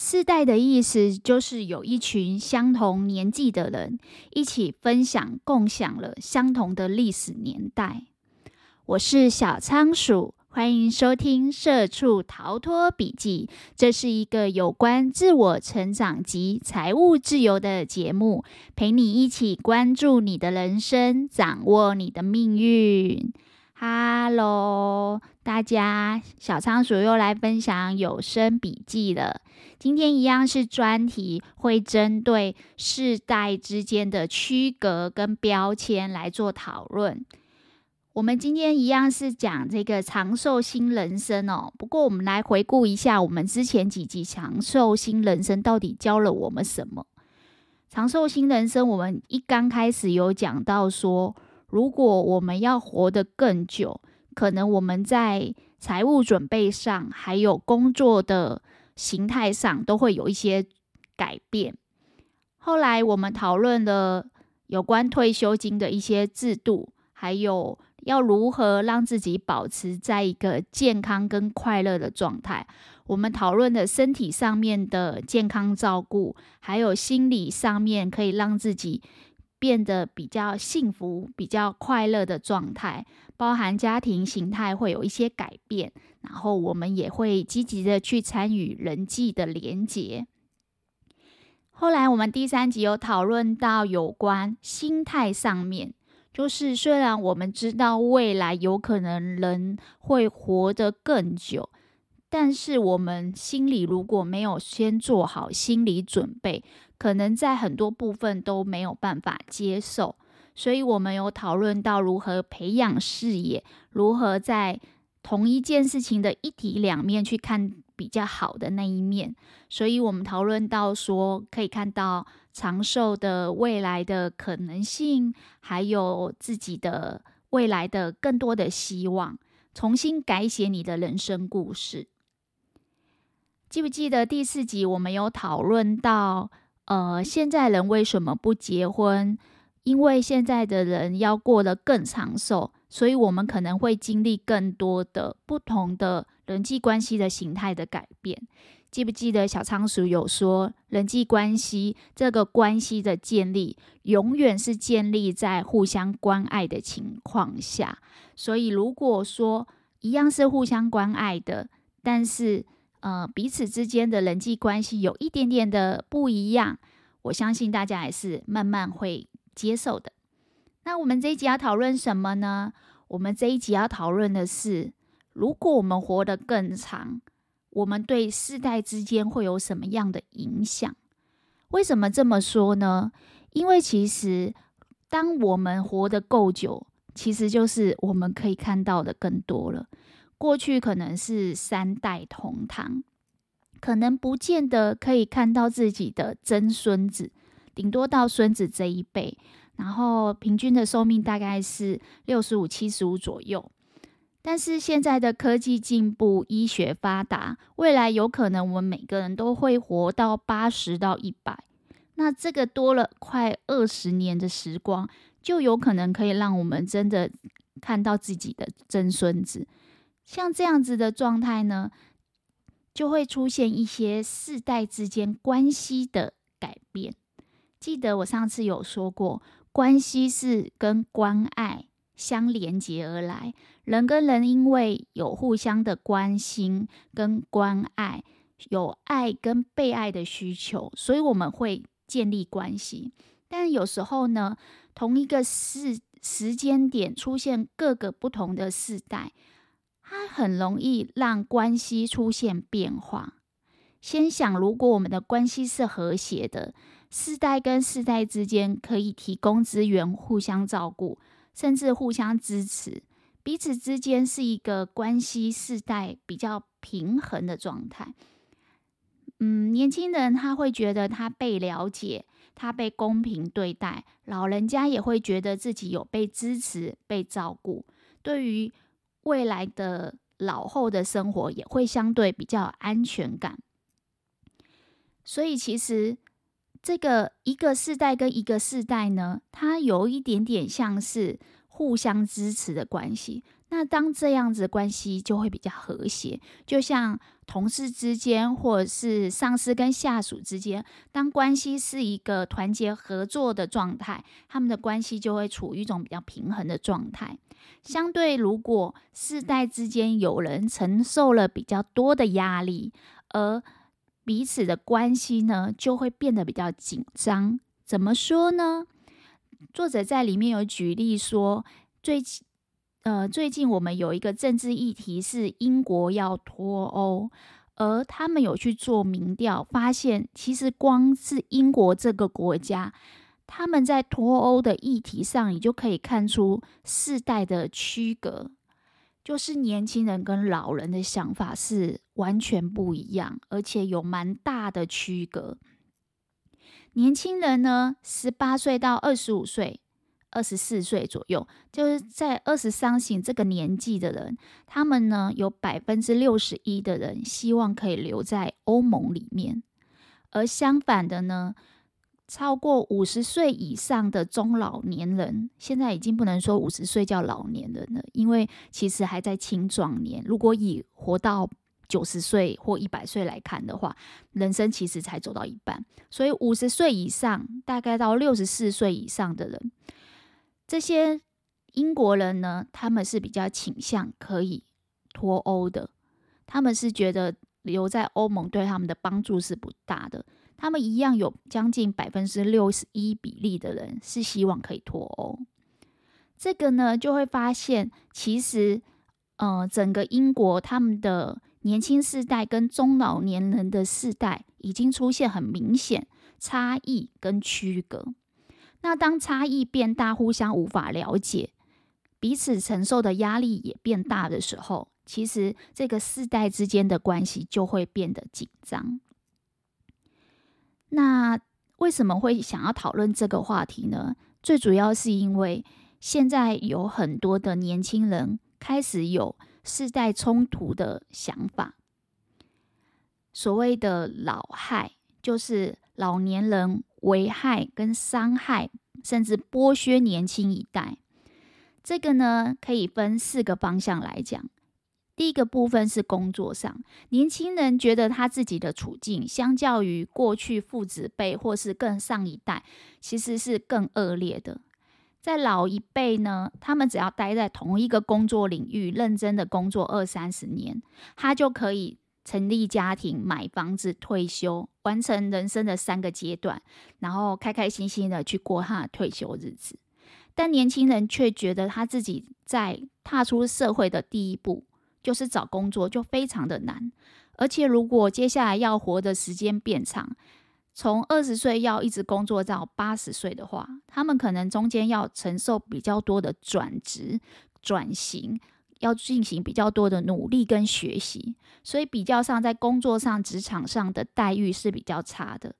世代的意思就是有一群相同年纪的人一起分享、共享了相同的历史年代。我是小仓鼠，欢迎收听《社畜逃脱笔记》。这是一个有关自我成长及财务自由的节目，陪你一起关注你的人生，掌握你的命运。哈喽大家，小仓鼠又来分享有声笔记了。今天一样是专题，会针对世代之间的区隔跟标签来做讨论。我们今天一样是讲这个长寿新人生哦。不过，我们来回顾一下我们之前几集长寿新人生到底教了我们什么？长寿新人生，我们一刚开始有讲到说，如果我们要活得更久，可能我们在财务准备上，还有工作的形态上，都会有一些改变。后来我们讨论了有关退休金的一些制度，还有要如何让自己保持在一个健康跟快乐的状态。我们讨论了身体上面的健康照顾，还有心理上面可以让自己。变得比较幸福、比较快乐的状态，包含家庭形态会有一些改变，然后我们也会积极的去参与人际的连结。后来我们第三集有讨论到有关心态上面，就是虽然我们知道未来有可能人会活得更久。但是我们心里如果没有先做好心理准备，可能在很多部分都没有办法接受。所以我们有讨论到如何培养视野，如何在同一件事情的一体两面去看比较好的那一面。所以我们讨论到说，可以看到长寿的未来的可能性，还有自己的未来的更多的希望，重新改写你的人生故事。记不记得第四集我们有讨论到，呃，现在人为什么不结婚？因为现在的人要过得更长寿，所以我们可能会经历更多的不同的人际关系的形态的改变。记不记得小仓鼠有说，人际关系这个关系的建立，永远是建立在互相关爱的情况下。所以如果说一样是互相关爱的，但是呃，彼此之间的人际关系有一点点的不一样，我相信大家还是慢慢会接受的。那我们这一集要讨论什么呢？我们这一集要讨论的是，如果我们活得更长，我们对世代之间会有什么样的影响？为什么这么说呢？因为其实当我们活得够久，其实就是我们可以看到的更多了。过去可能是三代同堂，可能不见得可以看到自己的曾孙子，顶多到孙子这一辈，然后平均的寿命大概是六十五、七十五左右。但是现在的科技进步，医学发达，未来有可能我们每个人都会活到八十到一百，那这个多了快二十年的时光，就有可能可以让我们真的看到自己的曾孙子。像这样子的状态呢，就会出现一些世代之间关系的改变。记得我上次有说过，关系是跟关爱相连接而来，人跟人因为有互相的关心跟关爱，有爱跟被爱的需求，所以我们会建立关系。但有时候呢，同一个时时间点出现各个不同的世代。它很容易让关系出现变化。先想，如果我们的关系是和谐的，世代跟世代之间可以提供资源，互相照顾，甚至互相支持，彼此之间是一个关系世代比较平衡的状态。嗯，年轻人他会觉得他被了解，他被公平对待；老人家也会觉得自己有被支持、被照顾。对于未来的老后的生活也会相对比较安全感，所以其实这个一个世代跟一个世代呢，它有一点点像是互相支持的关系。那当这样子的关系就会比较和谐，就像同事之间，或者是上司跟下属之间，当关系是一个团结合作的状态，他们的关系就会处于一种比较平衡的状态。相对，如果世代之间有人承受了比较多的压力，而彼此的关系呢，就会变得比较紧张。怎么说呢？作者在里面有举例说，最近。呃，最近我们有一个政治议题是英国要脱欧，而他们有去做民调，发现其实光是英国这个国家，他们在脱欧的议题上，你就可以看出世代的区隔，就是年轻人跟老人的想法是完全不一样，而且有蛮大的区隔。年轻人呢，十八岁到二十五岁。二十四岁左右，就是在二十三型这个年纪的人，他们呢，有百分之六十一的人希望可以留在欧盟里面，而相反的呢，超过五十岁以上的中老年人，现在已经不能说五十岁叫老年人了，因为其实还在青壮年。如果以活到九十岁或一百岁来看的话，人生其实才走到一半，所以五十岁以上，大概到六十四岁以上的人。这些英国人呢，他们是比较倾向可以脱欧的，他们是觉得留在欧盟对他们的帮助是不大的。他们一样有将近百分之六十一比例的人是希望可以脱欧。这个呢，就会发现其实，呃，整个英国他们的年轻世代跟中老年人的世代已经出现很明显差异跟区隔。那当差异变大，互相无法了解，彼此承受的压力也变大的时候，其实这个世代之间的关系就会变得紧张。那为什么会想要讨论这个话题呢？最主要是因为现在有很多的年轻人开始有世代冲突的想法，所谓的老害，就是老年人。危害跟伤害，甚至剥削年轻一代，这个呢，可以分四个方向来讲。第一个部分是工作上，年轻人觉得他自己的处境，相较于过去父子辈或是更上一代，其实是更恶劣的。在老一辈呢，他们只要待在同一个工作领域，认真的工作二三十年，他就可以。成立家庭、买房子、退休，完成人生的三个阶段，然后开开心心的去过他的退休日子。但年轻人却觉得他自己在踏出社会的第一步，就是找工作，就非常的难。而且如果接下来要活的时间变长，从二十岁要一直工作到八十岁的话，他们可能中间要承受比较多的转职、转型。要进行比较多的努力跟学习，所以比较上在工作上、职场上的待遇是比较差的。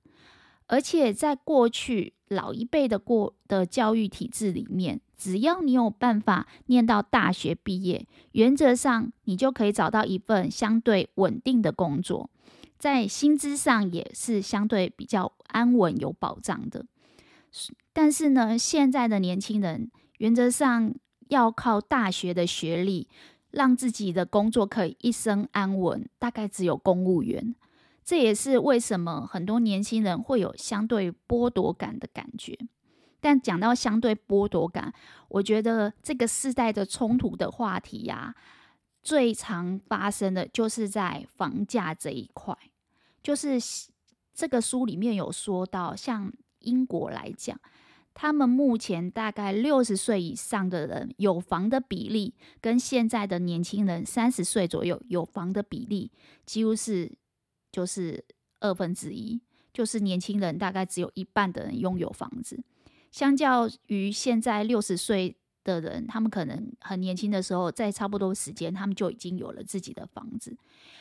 而且在过去老一辈的过的教育体制里面，只要你有办法念到大学毕业，原则上你就可以找到一份相对稳定的工作，在薪资上也是相对比较安稳有保障的。但是呢，现在的年轻人原则上。要靠大学的学历，让自己的工作可以一生安稳，大概只有公务员。这也是为什么很多年轻人会有相对剥夺感的感觉。但讲到相对剥夺感，我觉得这个世代的冲突的话题呀、啊，最常发生的就是在房价这一块。就是这个书里面有说到，像英国来讲。他们目前大概六十岁以上的人有房的比例，跟现在的年轻人三十岁左右有房的比例，几乎是就是二分之一，就是年轻人大概只有一半的人拥有房子。相较于现在六十岁的人，他们可能很年轻的时候，在差不多时间，他们就已经有了自己的房子。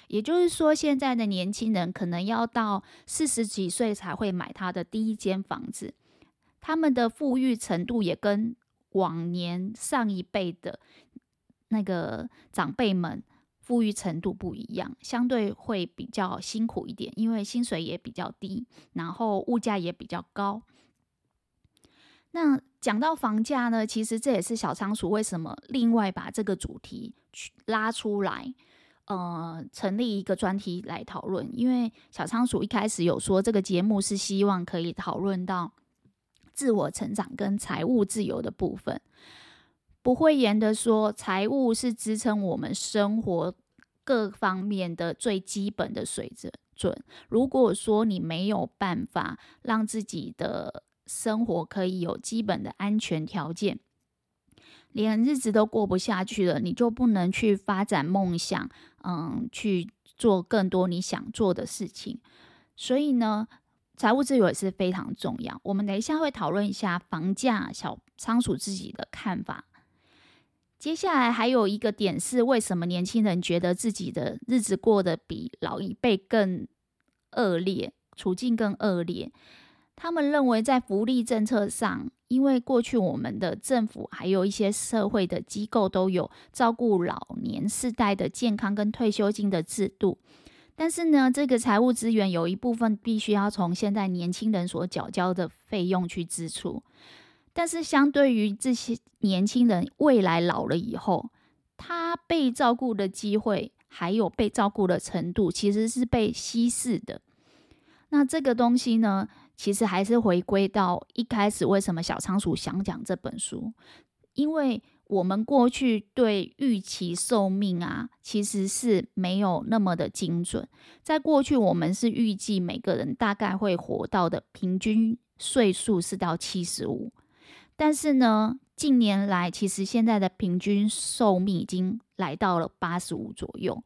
也就是说，现在的年轻人可能要到四十几岁才会买他的第一间房子。他们的富裕程度也跟往年上一辈的那个长辈们富裕程度不一样，相对会比较辛苦一点，因为薪水也比较低，然后物价也比较高。那讲到房价呢，其实这也是小仓鼠为什么另外把这个主题去拉出来，呃，成立一个专题来讨论。因为小仓鼠一开始有说，这个节目是希望可以讨论到自我成长跟财务自由的部分。不讳言的说，财务是支撑我们生活各方面的最基本的水准。如果说你没有办法让自己的生活可以有基本的安全条件，连日子都过不下去了，你就不能去发展梦想，嗯，去做更多你想做的事情。所以呢，财务自由也是非常重要。我们等一下会讨论一下房价，小仓鼠自己的看法。接下来还有一个点是，为什么年轻人觉得自己的日子过得比老一辈更恶劣，处境更恶劣？他们认为在福利政策上，因为过去我们的政府还有一些社会的机构都有照顾老年世代的健康跟退休金的制度，但是呢，这个财务资源有一部分必须要从现在年轻人所缴交的费用去支出。但是，相对于这些年轻人未来老了以后，他被照顾的机会还有被照顾的程度，其实是被稀释的。那这个东西呢，其实还是回归到一开始，为什么小仓鼠想讲这本书？因为我们过去对预期寿命啊，其实是没有那么的精准。在过去，我们是预计每个人大概会活到的平均岁数是到七十五。但是呢，近年来其实现在的平均寿命已经来到了八十五左右。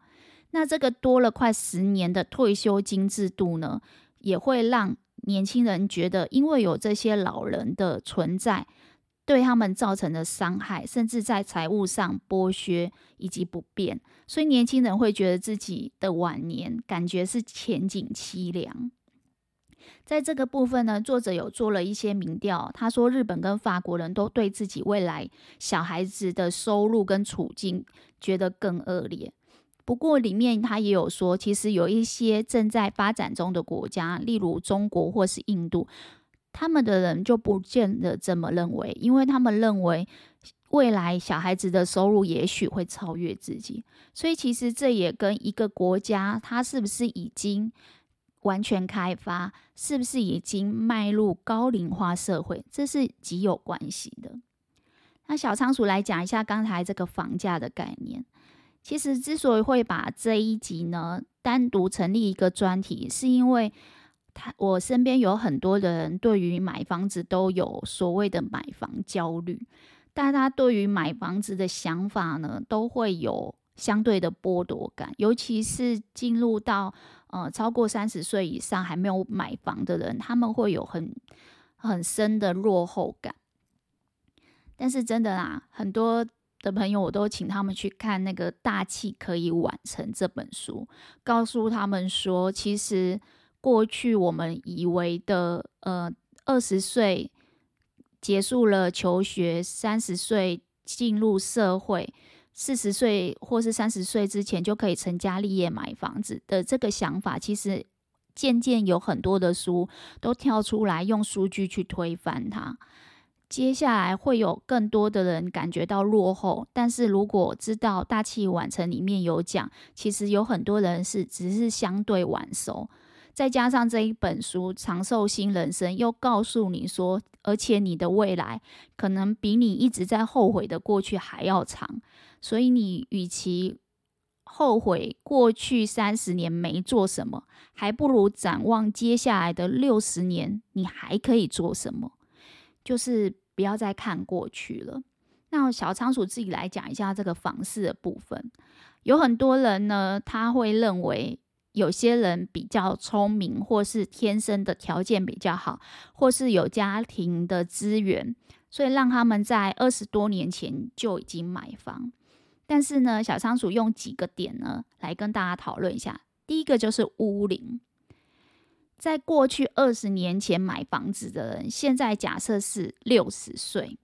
那这个多了快十年的退休金制度呢，也会让年轻人觉得，因为有这些老人的存在，对他们造成的伤害，甚至在财务上剥削以及不便，所以年轻人会觉得自己的晚年感觉是前景凄凉。在这个部分呢，作者有做了一些民调。他说，日本跟法国人都对自己未来小孩子的收入跟处境觉得更恶劣。不过，里面他也有说，其实有一些正在发展中的国家，例如中国或是印度，他们的人就不见得这么认为，因为他们认为未来小孩子的收入也许会超越自己。所以，其实这也跟一个国家它是不是已经完全开发是不是已经迈入高龄化社会？这是极有关系的。那小仓鼠来讲一下刚才这个房价的概念。其实之所以会把这一集呢单独成立一个专题，是因为他我身边有很多人对于买房子都有所谓的买房焦虑，大家对于买房子的想法呢都会有相对的剥夺感，尤其是进入到。呃，超过三十岁以上还没有买房的人，他们会有很很深的落后感。但是真的啦，很多的朋友我都请他们去看那个《大器可以晚成》这本书，告诉他们说，其实过去我们以为的，呃，二十岁结束了求学，三十岁进入社会。四十岁或是三十岁之前就可以成家立业买房子的这个想法，其实渐渐有很多的书都跳出来用数据去推翻它。接下来会有更多的人感觉到落后，但是如果知道大器晚成里面有讲，其实有很多人是只是相对晚熟。再加上这一本书《长寿新人生》又告诉你说，而且你的未来可能比你一直在后悔的过去还要长。所以你与其后悔过去三十年没做什么，还不如展望接下来的六十年，你还可以做什么？就是不要再看过去了。那小仓鼠自己来讲一下这个房市的部分。有很多人呢，他会认为有些人比较聪明，或是天生的条件比较好，或是有家庭的资源，所以让他们在二十多年前就已经买房。但是呢，小仓鼠用几个点呢来跟大家讨论一下。第一个就是屋龄，在过去二十年前买房子的人，现在假设是六十岁，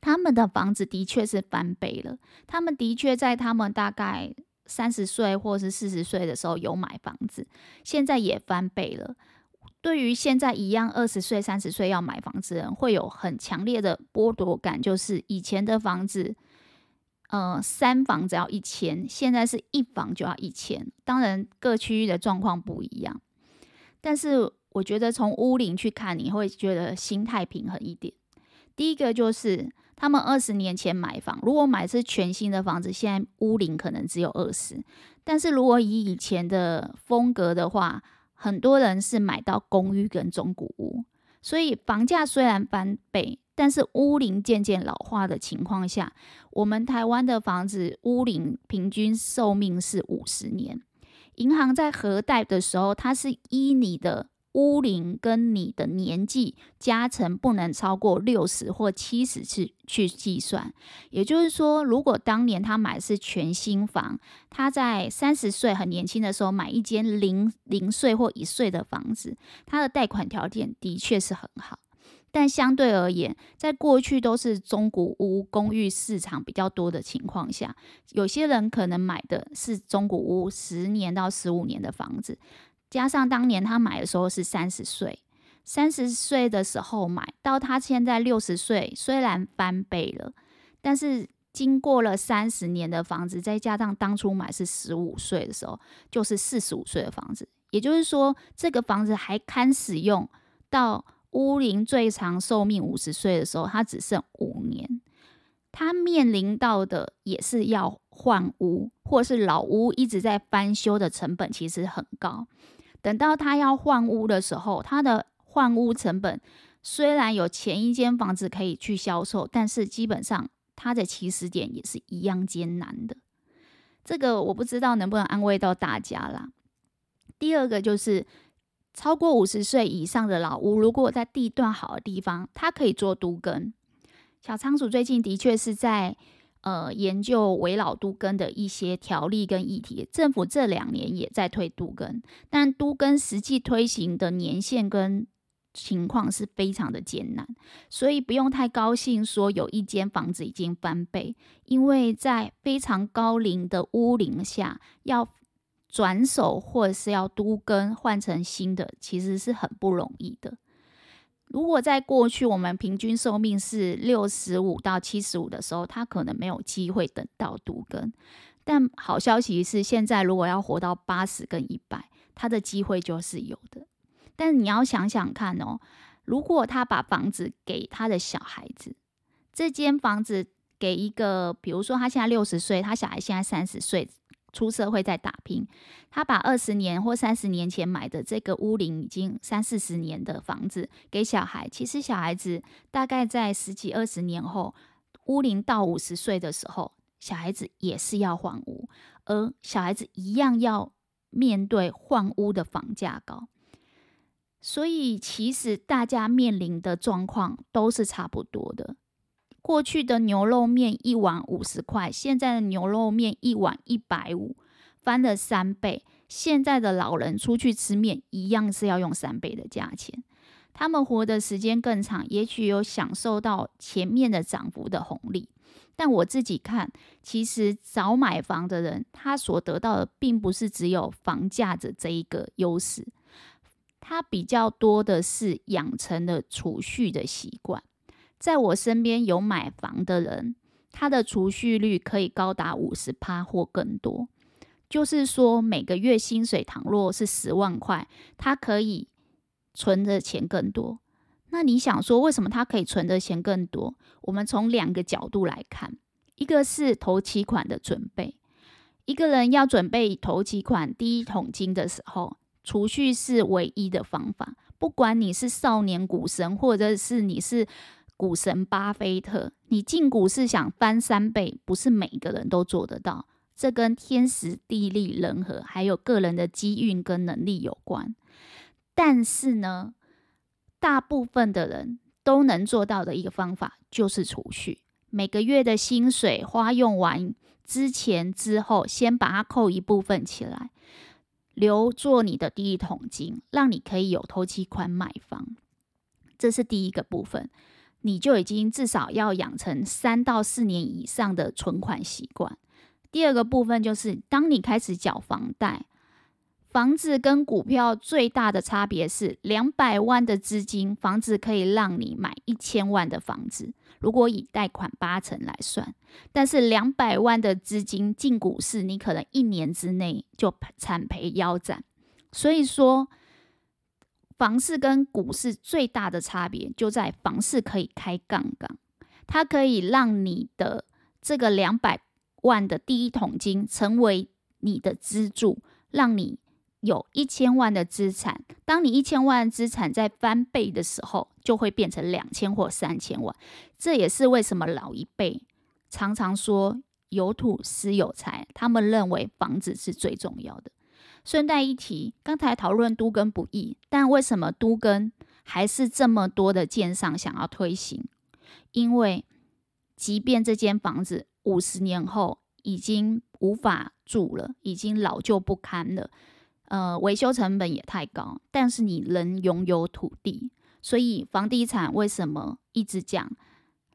他们的房子的确是翻倍了。他们的确在他们大概三十岁或是四十岁的时候有买房子，现在也翻倍了。对于现在一样二十岁、三十岁要买房子的人，会有很强烈的剥夺感，就是以前的房子，呃，三房只要一千，现在是一房就要一千。当然，各区域的状况不一样，但是我觉得从屋龄去看，你会觉得心态平衡一点。第一个就是他们二十年前买房，如果买是全新的房子，现在屋龄可能只有二十。但是如果以以前的风格的话，很多人是买到公寓跟中古屋，所以房价虽然翻倍，但是屋龄渐渐老化的情况下，我们台湾的房子屋龄平均寿命是五十年。银行在核贷的时候，它是依你的。屋龄跟你的年纪加成不能超过六十或七十次去计算，也就是说，如果当年他买的是全新房，他在三十岁很年轻的时候买一间零零岁或一岁的房子，他的贷款条件的确是很好。但相对而言，在过去都是中古屋公寓市场比较多的情况下，有些人可能买的是中古屋十年到十五年的房子。加上当年他买的时候是三十岁，三十岁的时候买到他现在六十岁，虽然翻倍了，但是经过了三十年的房子，再加上当初买是十五岁的时候，就是四十五岁的房子。也就是说，这个房子还堪使用到屋龄最长寿命五十岁的时候，它只剩五年。他面临到的也是要换屋，或是老屋一直在翻修的成本其实很高。等到他要换屋的时候，他的换屋成本虽然有前一间房子可以去销售，但是基本上他的起始点也是一样艰难的。这个我不知道能不能安慰到大家啦。第二个就是超过五十岁以上的老屋，如果在地段好的地方，它可以做都更。小仓鼠最近的确是在。呃，研究危老都更的一些条例跟议题，政府这两年也在推都更，但都更实际推行的年限跟情况是非常的艰难，所以不用太高兴说有一间房子已经翻倍，因为在非常高龄的屋龄下，要转手或者是要都更换成新的，其实是很不容易的。如果在过去我们平均寿命是六十五到七十五的时候，他可能没有机会等到都更。但好消息是，现在如果要活到八十跟一百，他的机会就是有的。但你要想想看哦，如果他把房子给他的小孩子，这间房子给一个，比如说他现在六十岁，他小孩现在三十岁。出社会在打拼，他把二十年或三十年前买的这个屋龄已经三四十年的房子给小孩，其实小孩子大概在十几二十年后，屋龄到五十岁的时候，小孩子也是要换屋，而小孩子一样要面对换屋的房价高，所以其实大家面临的状况都是差不多的。过去的牛肉面一碗五十块，现在的牛肉面一碗一百五，翻了三倍。现在的老人出去吃面，一样是要用三倍的价钱。他们活的时间更长，也许有享受到前面的涨幅的红利。但我自己看，其实早买房的人，他所得到的并不是只有房价的这一个优势，他比较多的是养成了储蓄的习惯。在我身边有买房的人，他的储蓄率可以高达五十趴或更多。就是说，每个月薪水倘若是十万块，他可以存的钱更多。那你想说，为什么他可以存的钱更多？我们从两个角度来看，一个是头期款的准备。一个人要准备头期款第一桶金的时候，储蓄是唯一的方法。不管你是少年股神，或者是你是。股神巴菲特，你进股市想翻三倍，不是每个人都做得到。这跟天时地利人和，还有个人的机运跟能力有关。但是呢，大部分的人都能做到的一个方法就是储蓄。每个月的薪水花用完之前之后，先把它扣一部分起来，留作你的第一桶金，让你可以有头期款买房。这是第一个部分。你就已经至少要养成三到四年以上的存款习惯。第二个部分就是，当你开始缴房贷，房子跟股票最大的差别是，两百万的资金，房子可以让你买一千万的房子。如果以贷款八成来算，但是两百万的资金进股市，你可能一年之内就惨赔腰斩。所以说，房市跟股市最大的差别就在房市可以开杠杆，它可以让你的这个两百万的第一桶金成为你的支柱，让你。有一千万的资产，当你一千万资产在翻倍的时候，就会变成两千或三千万。这也是为什么老一辈常常说“有土斯有财”，他们认为房子是最重要的。顺带一提，刚才讨论都更不易，但为什么都更还是这么多的建商想要推行？因为即便这间房子五十年后已经无法住了，已经老旧不堪了。呃，维修成本也太高，但是你能拥有土地，所以房地产为什么一直讲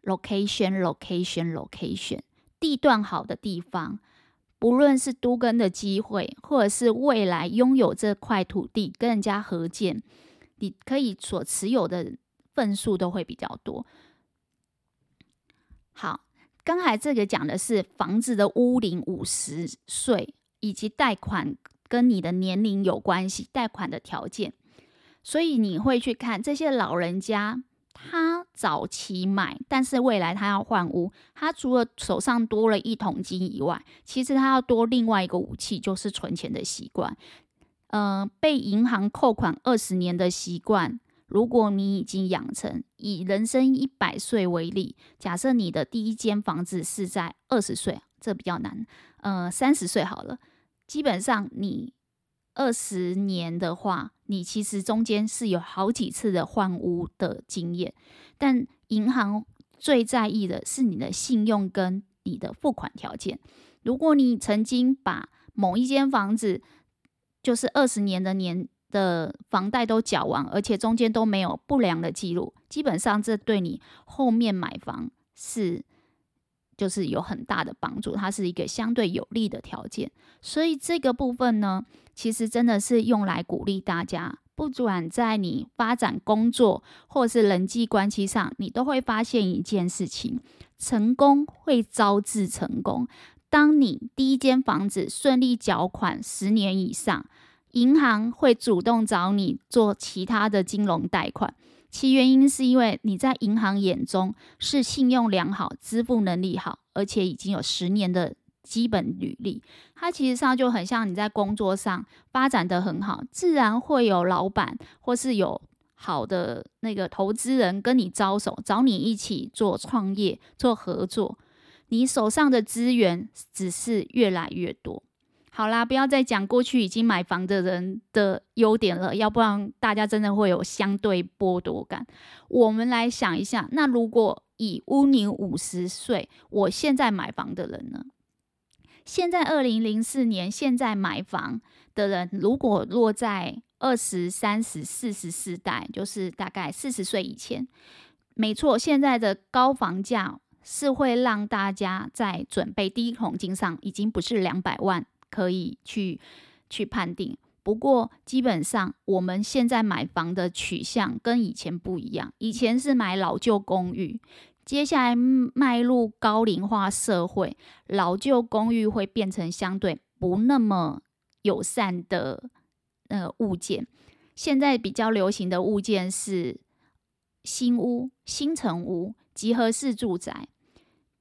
location location location？地段好的地方，不论是都更的机会，或者是未来拥有这块土地跟人家合建，你可以所持有的份数都会比较多。好，刚才这个讲的是房子的屋龄五十岁以及贷款。跟你的年龄有关系，贷款的条件，所以你会去看这些老人家，他早期买，但是未来他要换屋，他除了手上多了一桶金以外，其实他要多另外一个武器，就是存钱的习惯。呃，被银行扣款二十年的习惯，如果你已经养成，以人生一百岁为例，假设你的第一间房子是在二十岁，这比较难，呃，三十岁好了。基本上，你二十年的话，你其实中间是有好几次的换屋的经验。但银行最在意的是你的信用跟你的付款条件。如果你曾经把某一间房子就是二十年的年的房贷都缴完，而且中间都没有不良的记录，基本上这对你后面买房是。就是有很大的帮助，它是一个相对有利的条件，所以这个部分呢，其实真的是用来鼓励大家，不管在你发展工作或是人际关系上，你都会发现一件事情：成功会招致成功。当你第一间房子顺利缴款十年以上，银行会主动找你做其他的金融贷款。其原因是因为你在银行眼中是信用良好、支付能力好，而且已经有十年的基本履历。它其实上就很像你在工作上发展得很好，自然会有老板或是有好的那个投资人跟你招手，找你一起做创业、做合作。你手上的资源只是越来越多。好啦，不要再讲过去已经买房的人的优点了，要不然大家真的会有相对剥夺感。我们来想一下，那如果以乌宁五十岁，我现在买房的人呢？现在二零零四年，现在买房的人，如果落在二十三十四十四代，就是大概四十岁以前，没错，现在的高房价是会让大家在准备第一桶金上，已经不是两百万。可以去去判定，不过基本上我们现在买房的取向跟以前不一样。以前是买老旧公寓，接下来迈入高龄化社会，老旧公寓会变成相对不那么友善的呃物件。现在比较流行的物件是新屋、新城屋、集合式住宅。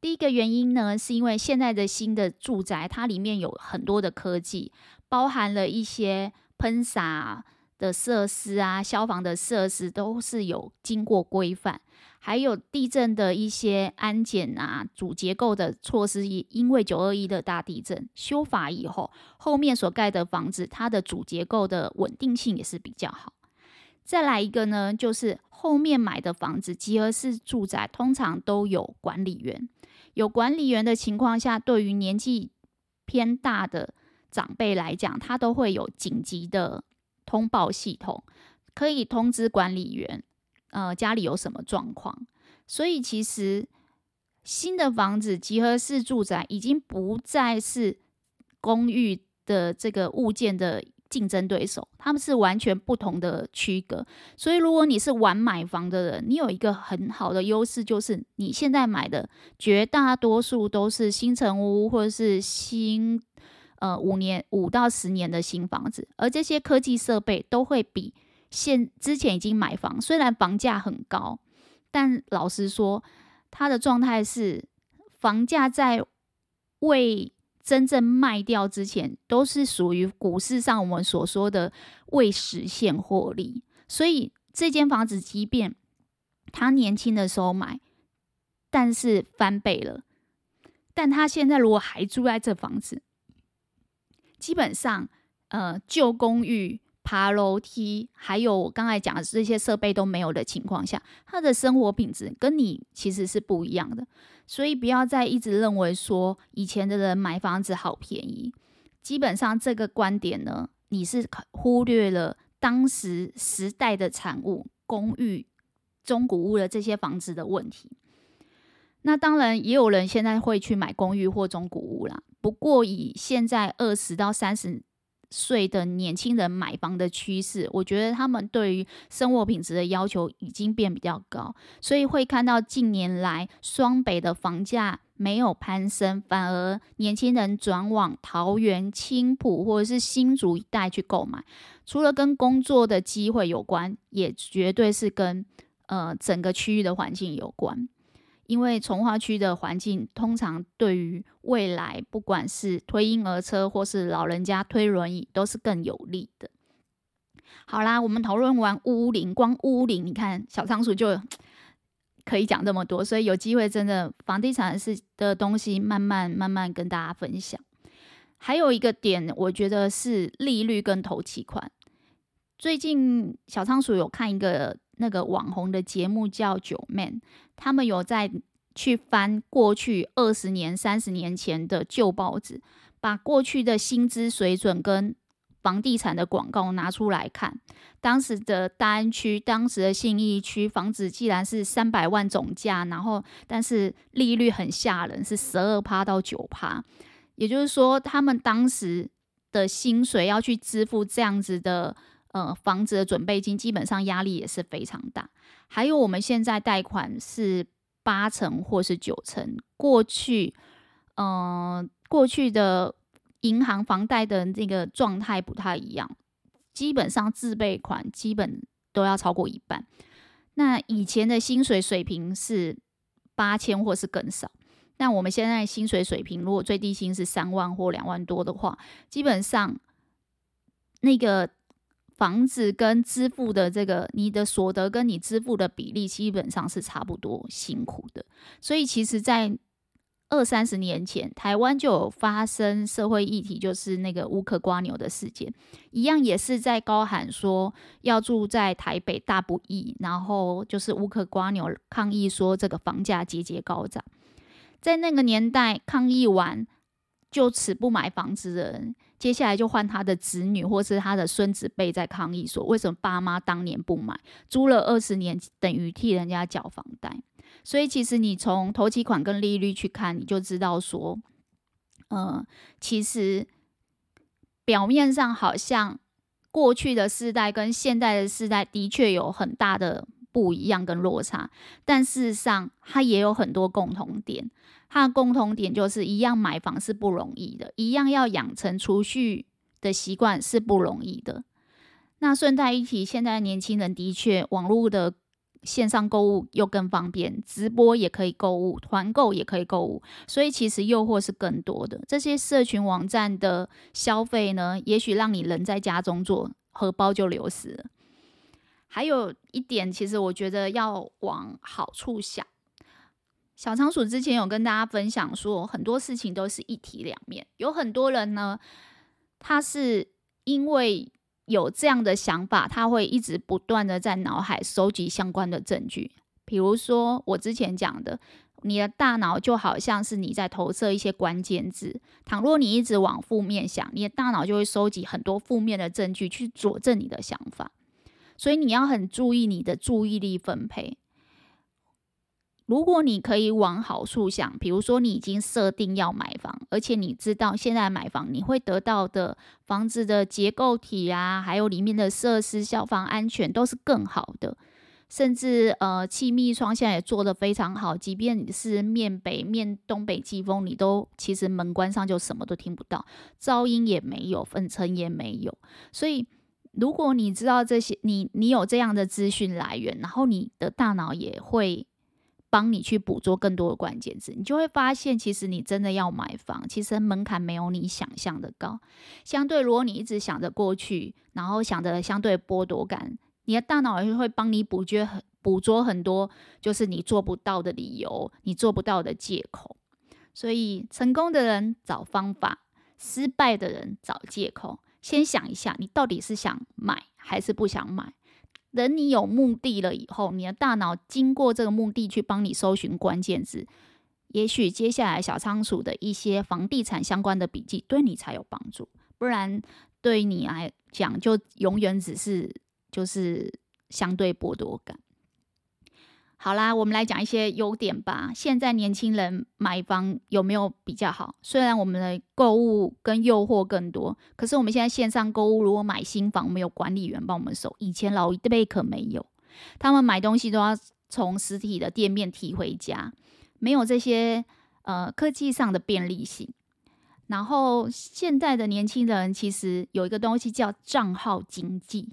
第一个原因呢，是因为现在的新的住宅，它里面有很多的科技，包含了一些喷洒的设施啊、消防的设施，都是有经过规范，还有地震的一些安检啊、主结构的措施，也因为九二一的大地震修法以后，后面所盖的房子，它的主结构的稳定性也是比较好。再来一个呢，就是后面买的房子，集合式住宅通常都有管理员。有管理员的情况下，对于年纪偏大的长辈来讲，他都会有紧急的通报系统，可以通知管理员，呃，家里有什么状况。所以，其实新的房子集合式住宅已经不再是公寓的这个物件的竞争对手，他们是完全不同的区隔。所以，如果你是玩买房的人，你有一个很好的优势，就是你现在买的绝大多数都是新成屋或者是新呃五年五到十年的新房子，而这些科技设备都会比现之前已经买房，虽然房价很高，但老实说，他的状态是房价在未真正卖掉之前，都是属于股市上我们所说的未实现获利。所以这间房子，即便他年轻的时候买，但是翻倍了，但他现在如果还住在这房子，基本上，呃，旧公寓爬楼梯，还有我刚才讲的这些设备都没有的情况下，他的生活品质跟你其实是不一样的。所以不要再一直认为说以前的人买房子好便宜，基本上这个观点呢，你是忽略了当时时代的产物，公寓、中古屋的这些房子的问题。那当然也有人现在会去买公寓或中古屋啦，不过以现在二十到三十岁的年轻人买房的趋势，我觉得他们对于生活品质的要求已经变比较高，所以会看到近年来双北的房价没有攀升，反而年轻人转往桃园、青埔或者是新竹一带去购买。除了跟工作的机会有关，也绝对是跟呃整个区域的环境有关。因为重划区的环境通常对于未来，不管是推婴儿车或是老人家推轮椅，都是更有利的。好啦，我们讨论完屋龄，光屋龄，你看小仓鼠就 可以讲这么多，所以有机会真的房地产是的东西，慢慢慢慢跟大家分享。还有一个点，我觉得是利率跟投期款。最近小仓鼠有看一个。那个网红的节目叫九 man，他们有在去翻过去二十年、三十年前的旧报纸，把过去的薪资水准跟房地产的广告拿出来看。当时的大安区、当时的信义区房子，既然是三百万总价，然后但是利率很吓人，是十二趴到九趴，也就是说，他们当时的薪水要去支付这样子的。呃，房子的准备金基本上压力也是非常大。还有我们现在贷款是八成或是九成，过去，呃，过去的银行房贷的这个状态不太一样，基本上自备款基本都要超过一半。那以前的薪水水平是八千或是更少，那我们现在薪水水平如果最低薪是三万或两万多的话，基本上那个。房子跟支付的这个，你的所得跟你支付的比例基本上是差不多辛苦的，所以其实，在二三十年前，台湾就有发生社会议题，就是那个乌克瓜牛的事件，一样也是在高喊说要住在台北大不易，然后就是乌克瓜牛抗议说这个房价节节高涨，在那个年代抗议完就此不买房子的人。接下来就换他的子女或是他的孙子辈在抗议说，为什么爸妈当年不买？租了二十年等于替人家缴房贷。所以其实你从头期款跟利率去看，你就知道说，呃，其实表面上好像过去的世代跟现在的世代的确有很大的不一样跟落差，但事实上它也有很多共同点。它的共同点就是一样，买房是不容易的，一样要养成储蓄的习惯是不容易的。那顺带一提，现在年轻人的确网络的线上购物又更方便，直播也可以购物，团购也可以购物，所以其实诱惑是更多的。这些社群网站的消费呢，也许让你人在家中坐，荷包就流失了。还有一点，其实我觉得要往好处想。小仓鼠之前有跟大家分享说，很多事情都是一体两面。有很多人呢，他是因为有这样的想法，他会一直不断的在脑海收集相关的证据。比如说我之前讲的，你的大脑就好像是你在投射一些关键字。倘若你一直往负面想，你的大脑就会收集很多负面的证据去佐证你的想法。所以你要很注意你的注意力分配。如果你可以往好处想，比如说你已经设定要买房，而且你知道现在买房你会得到的房子的结构体啊，还有里面的设施、消防安全都是更好的，甚至呃气密窗现在也做得非常好，即便你是面北面东北季风，你都其实门关上就什么都听不到，噪音也没有，粉尘也没有。所以如果你知道这些，你你有这样的资讯来源，然后你的大脑也会。帮你去捕捉更多的关键字，你就会发现，其实你真的要买房，其实门槛没有你想象的高。相对，如果你一直想着过去，然后想着相对剥夺感，你的大脑也会帮你捕捉很捕捉很多，就是你做不到的理由，你做不到的借口。所以，成功的人找方法，失败的人找借口。先想一下，你到底是想买还是不想买？等你有目的了以后，你的大脑经过这个目的去帮你搜寻关键字，也许接下来小仓鼠的一些房地产相关的笔记对你才有帮助，不然对你来讲就永远只是就是相对剥夺感。好啦，我们来讲一些优点吧。现在年轻人买房有没有比较好？虽然我们的购物跟诱惑更多，可是我们现在线上购物，如果买新房没有管理员帮我们收，以前老一辈可没有，他们买东西都要从实体的店面提回家，没有这些呃科技上的便利性。然后现在的年轻人其实有一个东西叫账号经济，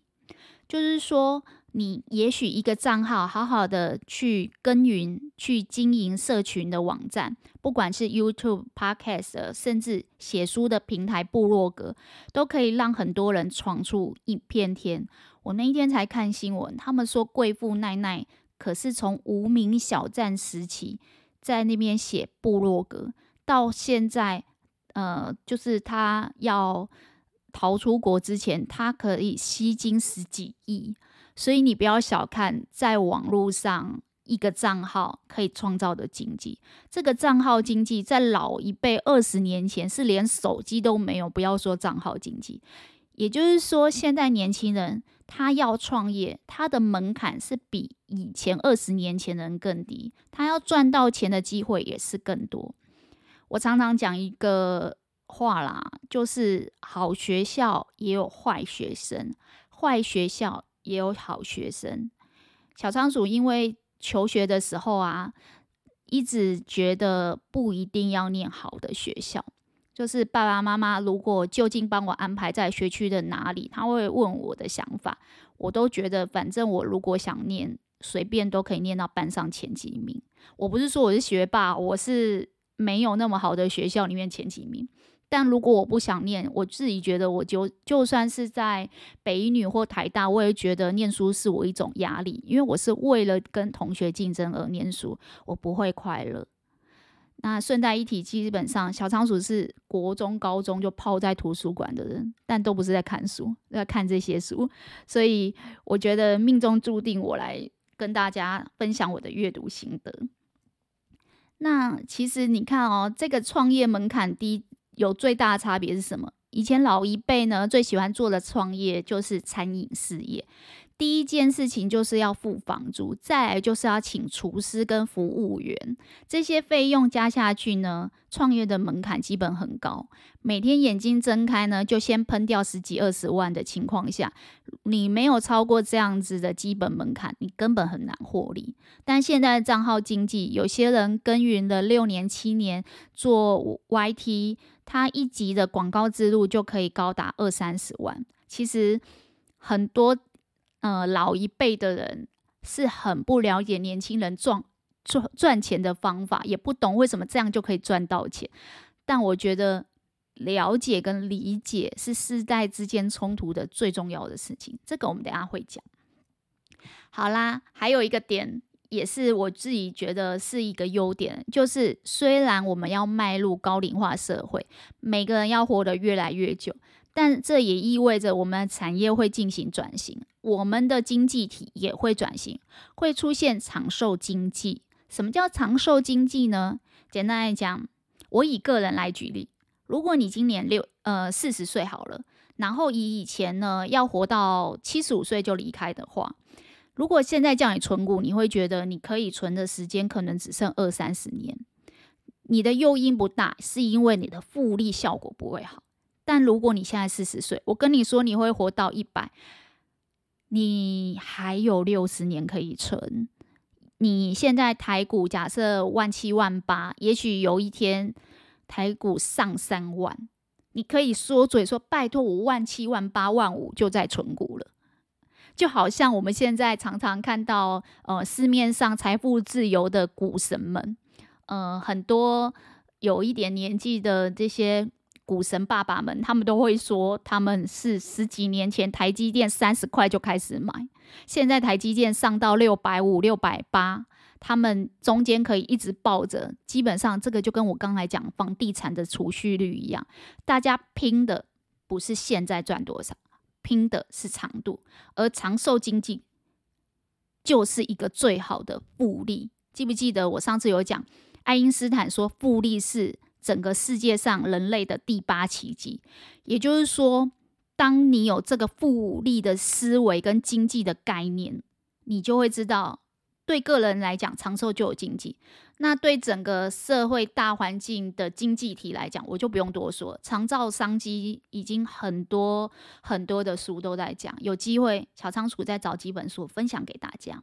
就是说。你也许一个账号好好的去耕耘、去经营社群的网站，不管是 YouTube、Podcast，甚至写书的平台部落格，都可以让很多人闯出一片天。我那一天才看新闻，他们说贵妇奈奈可是从无名小站时期在那边写部落格，到现在，呃，就是他要逃出国之前，他可以吸金十几亿。所以你不要小看在网络上一个账号可以创造的经济，这个账号经济在老一辈二十年前是连手机都没有，不要说账号经济。也就是说，现在年轻人他要创业，他的门槛是比以前二十年前人更低，他要赚到钱的机会也是更多。我常常讲一个话啦，就是好学校也有坏学生，坏学校。也有好学生，小仓鼠因为求学的时候啊，一直觉得不一定要念好的学校，就是爸爸妈妈如果就近帮我安排在学区的哪里，他会问我的想法，我都觉得反正我如果想念，随便都可以念到班上前几名。我不是说我是学霸，我是没有那么好的学校里面前几名。但如果我不想念，我自己觉得我就就算是在北女或台大，我也觉得念书是我一种压力，因为我是为了跟同学竞争而念书，我不会快乐。那顺带一提，基本上小仓鼠是国中、高中就泡在图书馆的人，但都不是在看书，在看这些书，所以我觉得命中注定我来跟大家分享我的阅读心得。那其实你看哦，这个创业门槛低。有最大的差别是什么？以前老一辈呢，最喜欢做的创业就是餐饮事业。第一件事情就是要付房租，再来就是要请厨师跟服务员，这些费用加下去呢，创业的门槛基本很高。每天眼睛睁开呢，就先喷掉十几二十万的情况下，你没有超过这样子的基本门槛，你根本很难获利。但现在的账号经济，有些人耕耘了六年七年做 YT，他一集的广告植入就可以高达二三十万。其实很多。呃，老一辈的人是很不了解年轻人赚赚赚钱的方法，也不懂为什么这样就可以赚到钱。但我觉得了解跟理解是世代之间冲突的最重要的事情。这个我们等下会讲。好啦，还有一个点也是我自己觉得是一个优点，就是虽然我们要迈入高龄化社会，每个人要活得越来越久。但这也意味着我们的产业会进行转型，我们的经济体也会转型，会出现长寿经济。什么叫长寿经济呢？简单来讲，我以个人来举例，如果你今年六呃四十岁好了，然后以以前呢要活到七十五岁就离开的话，如果现在叫你存股，你会觉得你可以存的时间可能只剩二三十年。你的诱因不大，是因为你的复利效果不会好。但如果你现在四十岁，我跟你说你会活到一百，你还有六十年可以存。你现在台股假设万七万八，也许有一天台股上三万，你可以缩嘴说拜托我万七万八万五就在存股了。就好像我们现在常常看到，呃，市面上财富自由的股神们，呃，很多有一点年纪的这些股神爸爸们，他们都会说，他们是十几年前台积电三十块就开始买，现在台积电上到六百五、六百八，他们中间可以一直抱着。基本上，这个就跟我刚才讲房地产的储蓄率一样，大家拼的不是现在赚多少。拼的是长度，而长寿经济就是一个最好的复利。记不记得我上次有讲，爱因斯坦说复利是整个世界上人类的第八奇迹。也就是说，当你有这个复利的思维跟经济的概念，你就会知道，对个人来讲，长寿就有经济。那对整个社会大环境的经济体来讲，我就不用多说，长照商机已经很多很多的书都在讲，有机会小仓鼠再找几本书分享给大家。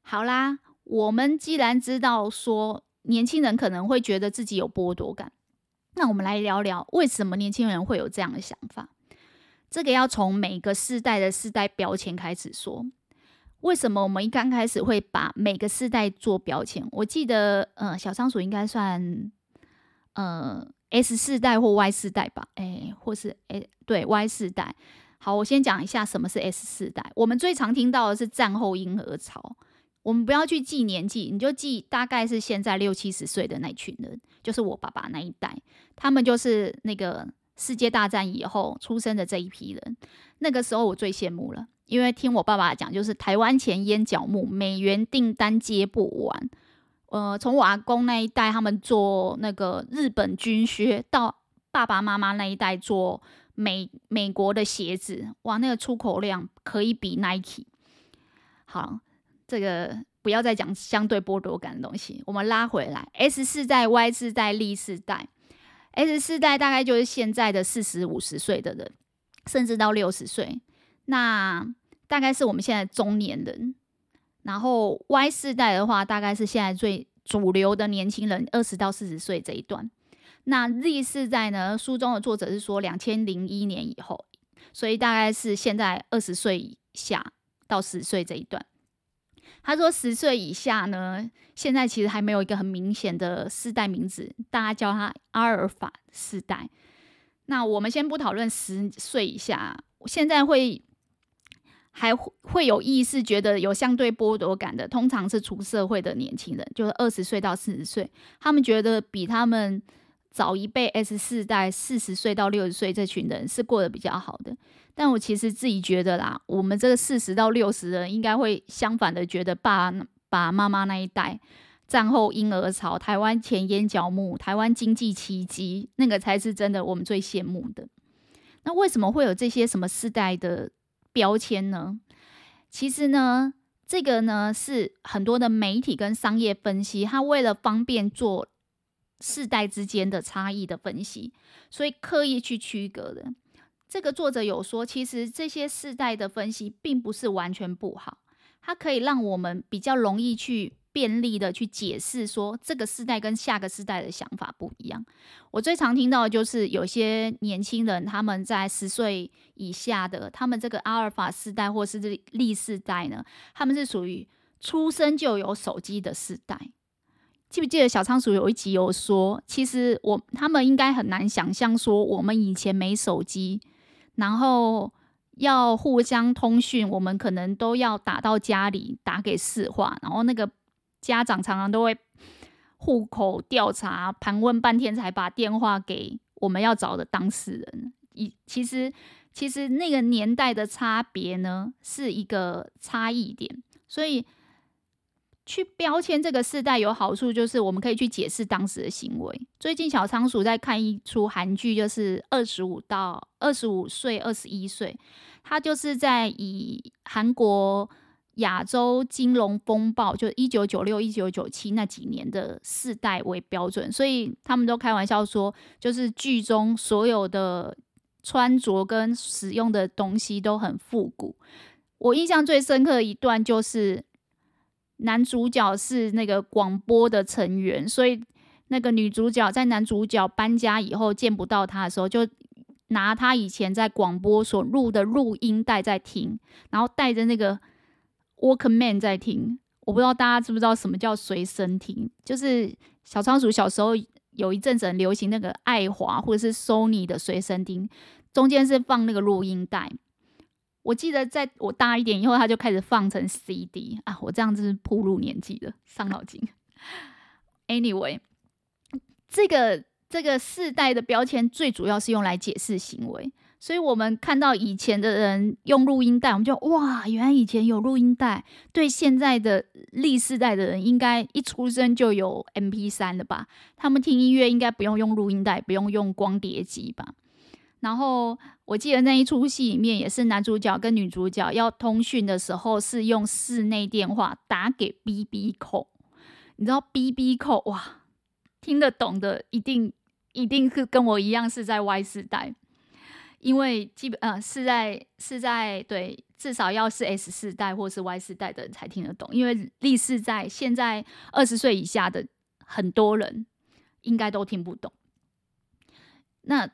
好啦，我们既然知道说年轻人可能会觉得自己有剥夺感，那我们来聊聊为什么年轻人会有这样的想法。这个要从每个世代的世代标签开始说。为什么我们一刚开始会把每个世代做标签？我记得，呃，小仓鼠应该算，呃，S 世代或 Y 世代吧？哎，或是哎，对，Y 世代。好，我先讲一下什么是 S 世代。我们最常听到的是战后婴儿潮。我们不要去记年纪，你就记大概是现在六七十岁的那群人，就是我爸爸那一代，他们就是那个世界大战以后出生的这一批人。那个时候我最羡慕了。因为听我爸爸讲，就是台湾前烟脚木，美元订单接不完。呃，从我阿公那一代，他们做那个日本军靴，到爸爸妈妈那一代做美美国的鞋子，哇，那个出口量可以比 Nike。好，这个不要再讲相对剥夺感的东西，我们拉回来，S 四代、Y 四代、Z 世代，S 四代大概就是现在的四十五十岁的人，甚至到六十岁。那大概是我们现在中年人，然后 Y 世代的话，大概是现在最主流的年轻人，二十到四十岁这一段。那 Z 世代呢？书中的作者是说两千零一年以后，所以大概是现在二十岁以下到十岁这一段。他说十岁以下呢，现在其实还没有一个很明显的世代名字，大家叫他阿尔法世代。那我们先不讨论十岁以下，现在会。还会有意识觉得有相对剥夺感的，通常是出社会的年轻人，就是二十岁到四十岁，他们觉得比他们早一辈 S 四代四十岁到六十岁这群人是过得比较好的。但我其实自己觉得啦，我们这个四十到六十人应该会相反的觉得爸爸妈妈那一代战后婴儿潮，台湾前烟角木，台湾经济奇迹，那个才是真的我们最羡慕的。那为什么会有这些什么世代的？标签呢？其实呢，这个呢是很多的媒体跟商业分析，他为了方便做世代之间的差异的分析，所以刻意去区隔的。这个作者有说，其实这些世代的分析并不是完全不好，它可以让我们比较容易去。便利的去解释说，这个世代跟下个世代的想法不一样。我最常听到的就是有些年轻人，他们在十岁以下的，他们这个阿尔法世代或是 Z 世代呢，他们是属于出生就有手机的世代。记不记得小仓鼠有一集有说，其实我他们应该很难想象说，我们以前没手机，然后要互相通讯，我们可能都要打到家里打给市话，然后那个。家长常常都会户口调查盘问半天，才把电话给我们要找的当事人。以其实其实那个年代的差别呢，是一个差异点。所以去标签这个世代有好处，就是我们可以去解释当时的行为。最近小仓鼠在看一出韩剧，就是二十五到二十五岁、二十一岁，他就是在以韩国。亚洲金融风暴，就一九九六、一九九七那几年的世代为标准，所以他们都开玩笑说，就是剧中所有的穿着跟使用的东西都很复古。我印象最深刻的一段就是男主角是那个广播的成员，所以那个女主角在男主角搬家以后见不到他的时候，就拿他以前在广播所录的录音带在听，然后带着那个。Walkman 在听，我不知道大家知不知道什么叫随身听，就是小仓鼠小时候有一阵子很流行那个爱华或者是 Sony 的随身听，中间是放那个录音带。我记得在我大一点以后，他就开始放成 CD 啊，我这样子是暴露年纪的，伤脑筋。Anyway，这个这个世代的标签最主要是用来解释行为。所以我们看到以前的人用录音带，我们就哇，原来以前有录音带。对现在的历世代的人，应该一出生就有 MP3 了吧？他们听音乐应该不用用录音带，不用用光碟机吧？然后我记得那一出戏里面，也是男主角跟女主角要通讯的时候，是用室内电话打给 BB Call。你知道 BB Call 哇，听得懂的一定一定是跟我一样是在 Y 世代。因为基本呃是在是在对，至少要是 S 世代或是 Y 世代的人才听得懂，因为历世在现在二十岁以下的很多人应该都听不懂。那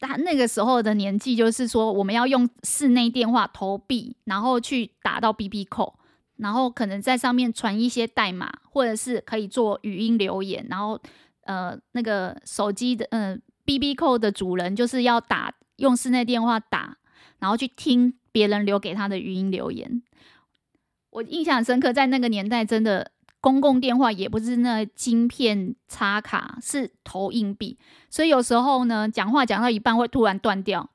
他那个时候的年纪，就是说我们要用室内电话投币，然后去打到 BB Call，然后可能在上面传一些代码，或者是可以做语音留言，然后呃那个手机的嗯、呃、BB Call 的主人就是要打。用室内电话打，然后去听别人留给他的语音留言。我印象深刻，在那个年代，真的公共电话也不是那晶片插卡，是投硬币，所以有时候呢，讲话讲到一半会突然断掉。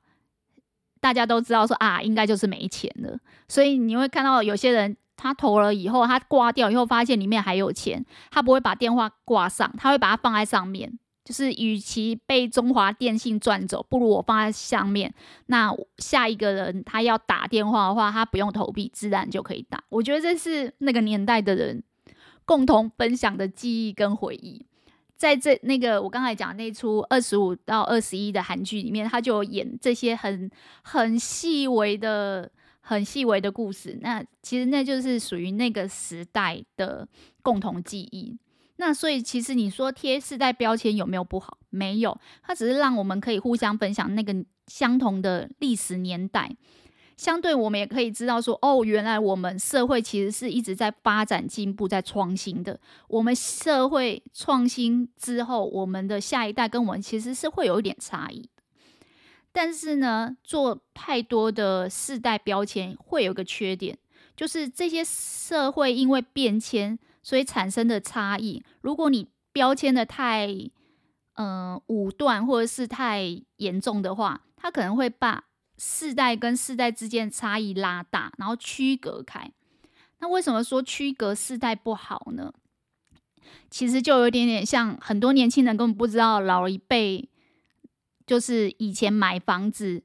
大家都知道说啊，应该就是没钱了。所以你会看到有些人，他投了以后，他挂掉以后，发现里面还有钱，他不会把电话挂上，他会把它放在上面。就是，与其被中华电信赚走，不如我放在上面。那下一个人他要打电话的话，他不用投币，自然就可以打。我觉得这是那个年代的人共同分享的记忆跟回忆。在这那个我刚才讲那出二十五到二十一的韩剧里面，他就演这些很很细微的、很细微的故事。那其实那就是属于那个时代的共同记忆。那所以，其实你说贴世代标签有没有不好？没有，它只是让我们可以互相分享那个相同的历史年代。相对，我们也可以知道说，哦，原来我们社会其实是一直在发展、进步、在创新的。我们社会创新之后，我们的下一代跟我们其实是会有一点差异。但是呢，做太多的世代标签会有个缺点，就是这些社会因为变迁。所以产生的差异，如果你标签的太，嗯、武断或者是太严重的话，它可能会把世代跟世代之间差异拉大，然后区隔开。那为什么说区隔世代不好呢？其实就有点点像很多年轻人根本不知道，老一辈就是以前买房子。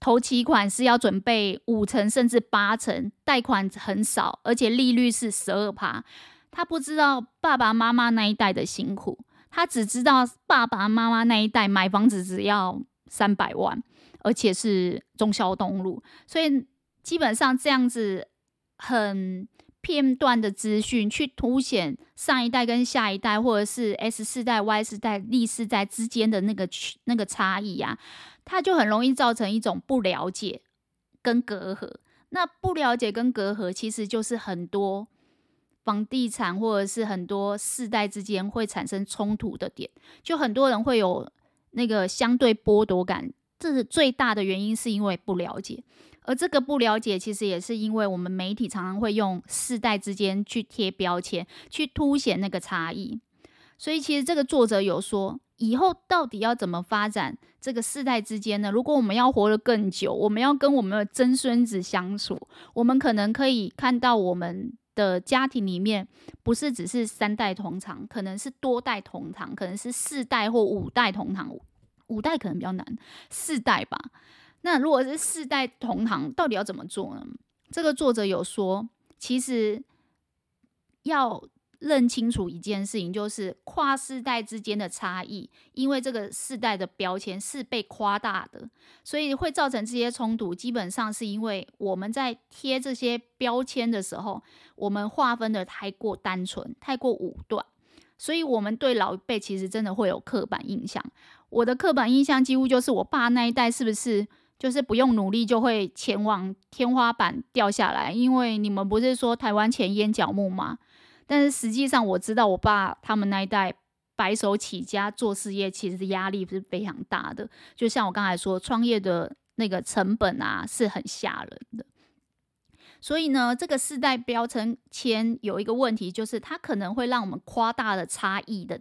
头期款是要准备五成甚至八成，贷款很少，而且利率是十二趴。他不知道爸爸妈妈那一代的辛苦，他只知道爸爸妈妈那一代买房子只要三百万，而且是忠孝东路。所以基本上这样子很片段的资讯，去凸显上一代跟下一代，或者是 S 四代、Y 四代、历世代之间的那个那个差异呀、啊。它就很容易造成一种不了解跟隔阂。那不了解跟隔阂，其实就是很多房地产或者是很多世代之间会产生冲突的点。就很多人会有那个相对剥夺感，这是最大的原因，是因为不了解。而这个不了解，其实也是因为我们媒体常常会用世代之间去贴标签，去凸显那个差异。所以，其实这个作者有说。以后到底要怎么发展这个世代之间呢？如果我们要活得更久，我们要跟我们的曾孙子相处，我们可能可以看到我们的家庭里面不是只是三代同堂，可能是多代同堂，可能是四代或五代同堂。五代可能比较难，四代吧。那如果是四代同堂，到底要怎么做呢？这个作者有说，其实要认清楚一件事情，就是跨世代之间的差异，因为这个世代的标签是被夸大的，所以会造成这些冲突。基本上是因为我们在贴这些标签的时候，我们划分的太过单纯、太过武断，所以我们对老一辈其实真的会有刻板印象。我的刻板印象几乎就是我爸那一代是不是就是不用努力就会前往天花板掉下来？因为你们不是说台湾前烟脚木吗？但是实际上，我知道我爸他们那一代白手起家做事业，其实压力是非常大的。就像我刚才说，创业的那个成本啊，是很吓人的。所以呢，这个世代标签有一个问题，就是它可能会让我们夸大了差异的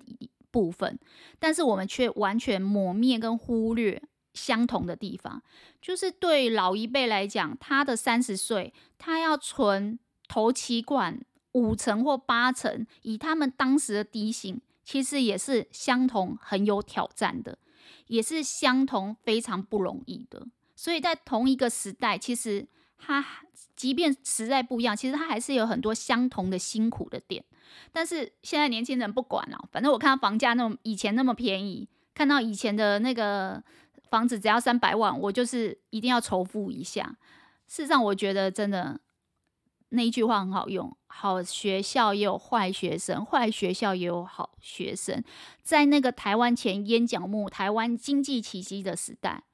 部分，但是我们却完全抹灭跟忽略相同的地方。就是对老一辈来讲，他的三十岁，他要存头期款。五成或八成，以他们当时的低薪，其实也是相同很有挑战的，也是相同非常不容易的。所以在同一个时代，其实他即便时代不一样，其实他还是有很多相同的辛苦的点。但是现在年轻人不管了，反正我看到房价那么以前那么便宜，看到以前的那个房子只要三百万，我就是一定要仇富一下。事实上，我觉得真的。那一句话很好用，好学校也有坏学生，坏学校也有好学生。在那个台湾钱淹脚目、台湾经济奇迹的时代，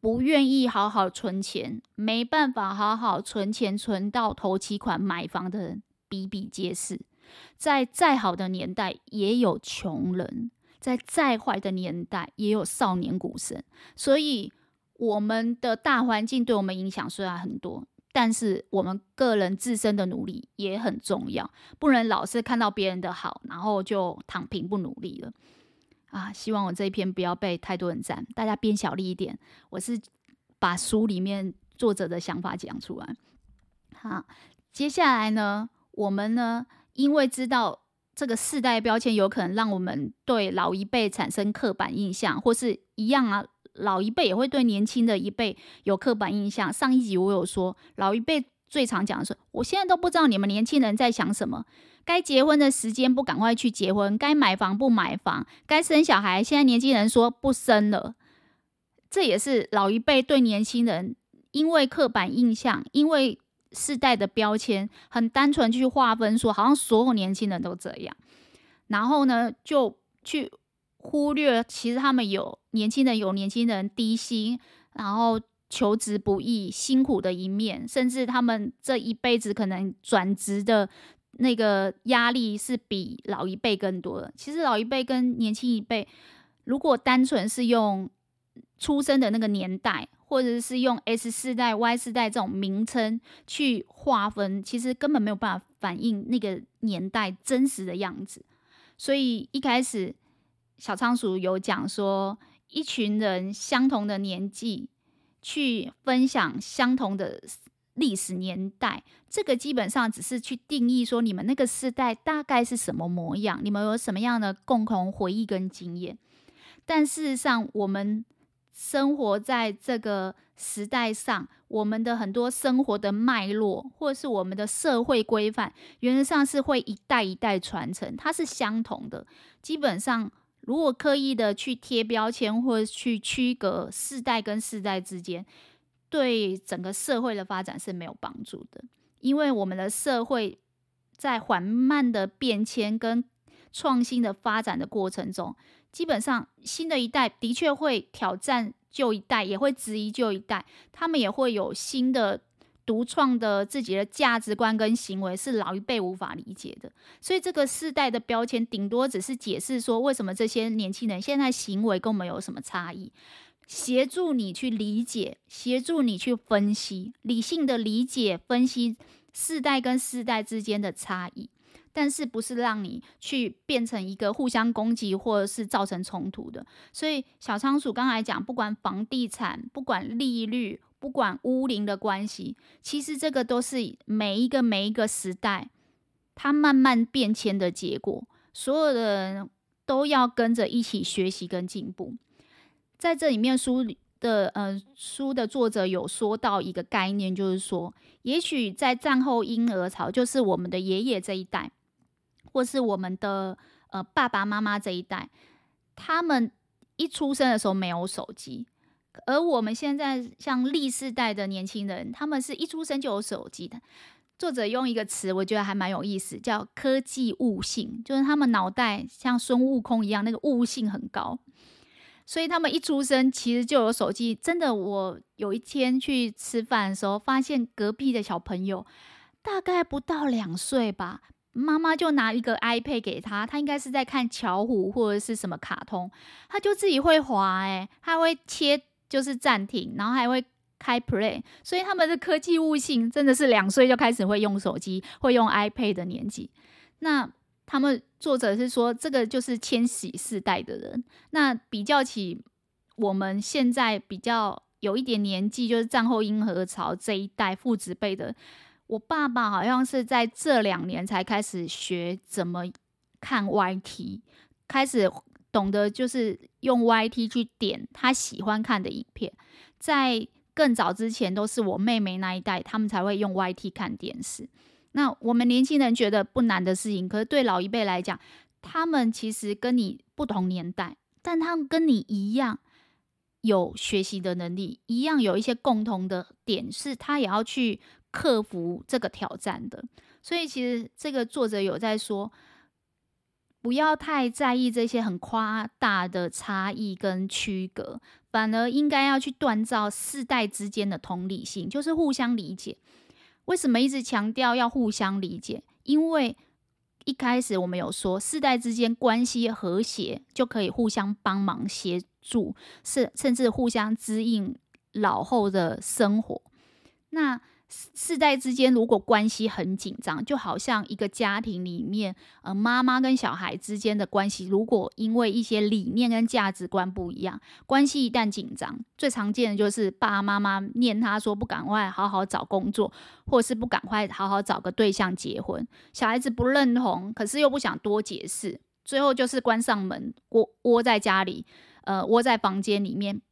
不愿意好好存钱，没办法好好存钱存到头期款买房的人比比皆是。在再好的年代，也有穷人；在再坏的年代，也有少年股神。所以，我们的大环境对我们影响虽然很多。但是我们个人自身的努力也很重要，不能老是看到别人的好，然后就躺平不努力了啊！希望我这一篇不要被太多人赞，大家变小力一点。我是把书里面作者的想法讲出来。好，接下来呢，我们呢，因为知道这个世代标签有可能让我们对老一辈产生刻板印象，或是一样啊。老一辈也会对年轻的一辈有刻板印象。上一集我有说，老一辈最常讲的是：我现在都不知道你们年轻人在想什么。该结婚的时间不赶快去结婚，该买房不买房，该生小孩，现在年轻人说不生了。这也是老一辈对年轻人，因为刻板印象，因为世代的标签，很单纯去划分说，好像所有年轻人都这样。然后呢，就去。忽略，其实他们有年轻人有年轻人低薪，然后求职不易、辛苦的一面，甚至他们这一辈子可能转职的那个压力是比老一辈更多的。其实老一辈跟年轻一辈，如果单纯是用出生的那个年代，或者是用 S 世代、Y 世代这种名称去划分，其实根本没有办法反映那个年代真实的样子。所以一开始。小仓鼠有讲说，一群人相同的年纪去分享相同的历史年代，这个基本上只是去定义说你们那个时代大概是什么模样，你们有什么样的共同回忆跟经验。但事实上，我们生活在这个时代上，我们的很多生活的脉络，或是我们的社会规范，原则上是会一代一代传承，它是相同的，基本上。如果刻意的去贴标签或者去区隔世代跟世代之间，对整个社会的发展是没有帮助的。因为我们的社会在缓慢的变迁跟创新的发展的过程中，基本上新的一代的确会挑战旧一代，也会质疑旧一代，他们也会有新的。独创的自己的价值观跟行为是老一辈无法理解的，所以这个世代的标签顶多只是解释说，为什么这些年轻人现在行为跟我们有什么差异，协助你去理解，协助你去分析，理性的理解分析世代跟世代之间的差异，但是不是让你去变成一个互相攻击或者是造成冲突的。所以小仓鼠刚才讲，不管房地产，不管利率。不管屋龄的关系，其实这个都是每一个每一个时代，它慢慢变迁的结果。所有的人都要跟着一起学习跟进步。在这里面书的呃书的作者有说到一个概念，就是说，也许在战后婴儿潮，就是我们的爷爷这一代，或是我们的呃爸爸妈妈这一代，他们一出生的时候没有手机，而我们现在像历世代的年轻人，他们是一出生就有手机的。作者用一个词，我觉得还蛮有意思，叫科技悟性，就是他们脑袋像孙悟空一样，那个悟性很高。所以他们一出生其实就有手机，真的。我有一天去吃饭的时候，发现隔壁的小朋友大概不到两岁吧，妈妈就拿一个 iPad 给他，他应该是在看巧虎或者是什么卡通，他就自己会滑，诶，他会切就是暂停，然后还会开 Play，所以他们的科技悟性真的是两岁就开始会用手机、会用 iPad 的年纪。那他们作者是说，这个就是千禧世代的人。那比较起我们现在比较有一点年纪，就是战后婴儿潮这一代父子辈的，我爸爸好像是在这两年才开始学怎么看 YT，开始懂得就是用 YT 去点他喜欢看的影片。在更早之前，都是我妹妹那一代，他们才会用 YT 看电视。那我们年轻人觉得不难的事情，可是对老一辈来讲，他们其实跟你不同年代，但他们跟你一样有学习的能力，一样有一些共同的点，是他也要去克服这个挑战的。所以其实这个作者有在说，不要太在意这些很夸大的差异跟区隔，反而应该要去锻造世代之间的同理心，就是互相理解。为什么一直强调要互相理解？因为一开始我们有说，世代之间关系和谐，就可以互相帮忙协助，甚甚至互相滋应老后的生活。那世代之间如果关系很紧张，就好像一个家庭里面，呃，妈妈跟小孩之间的关系，如果因为一些理念跟价值观不一样，关系一旦紧张，最常见的就是爸爸妈妈念他说不赶快好好找工作，或是不赶快好好找个对象结婚，小孩子不认同，可是又不想多解释，最后就是关上门，窝窝在家里，呃，窝在房间里面。